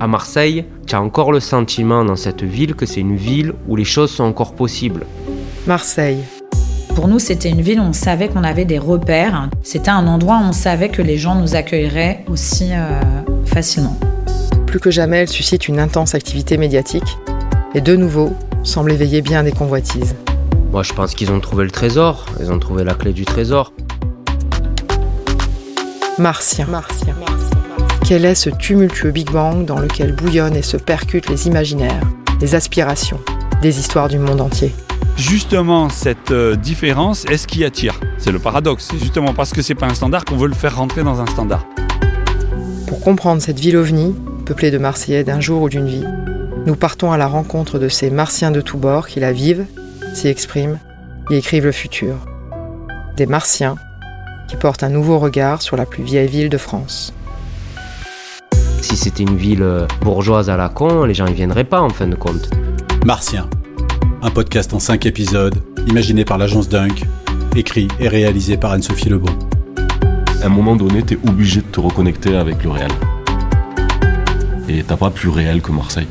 À Marseille, tu as encore le sentiment dans cette ville que c'est une ville où les choses sont encore possibles. Marseille. Pour nous, c'était une ville où on savait qu'on avait des repères. C'était un endroit où on savait que les gens nous accueilleraient aussi euh, facilement. Plus que jamais, elle suscite une intense activité médiatique et de nouveau semble éveiller bien des convoitises. Moi, je pense qu'ils ont trouvé le trésor. Ils ont trouvé la clé du trésor. Martien. Martien. Quel est ce tumultueux Big Bang dans lequel bouillonnent et se percutent les imaginaires, les aspirations, des histoires du monde entier Justement, cette euh, différence est ce qui attire? C'est le paradoxe. C'est justement parce que c'est pas un standard qu'on veut le faire rentrer dans un standard. Pour comprendre cette ville ovni, peuplée de Marseillais d'un jour ou d'une vie, nous partons à la rencontre de ces Martiens de tous bords qui la vivent, s'y expriment et écrivent le futur. Des Martiens qui portent un nouveau regard sur la plus vieille ville de France. Si c'était une ville euh, bourgeoise à la con, les gens y viendraient pas en fin de compte. Martien, un podcast en 5 épisodes, imaginé par l'agence Dunk, écrit et réalisé par Anne-Sophie Lebon. À un moment donné, tu es obligé de te reconnecter avec le réel. Et t'as pas plus réel que Marseille.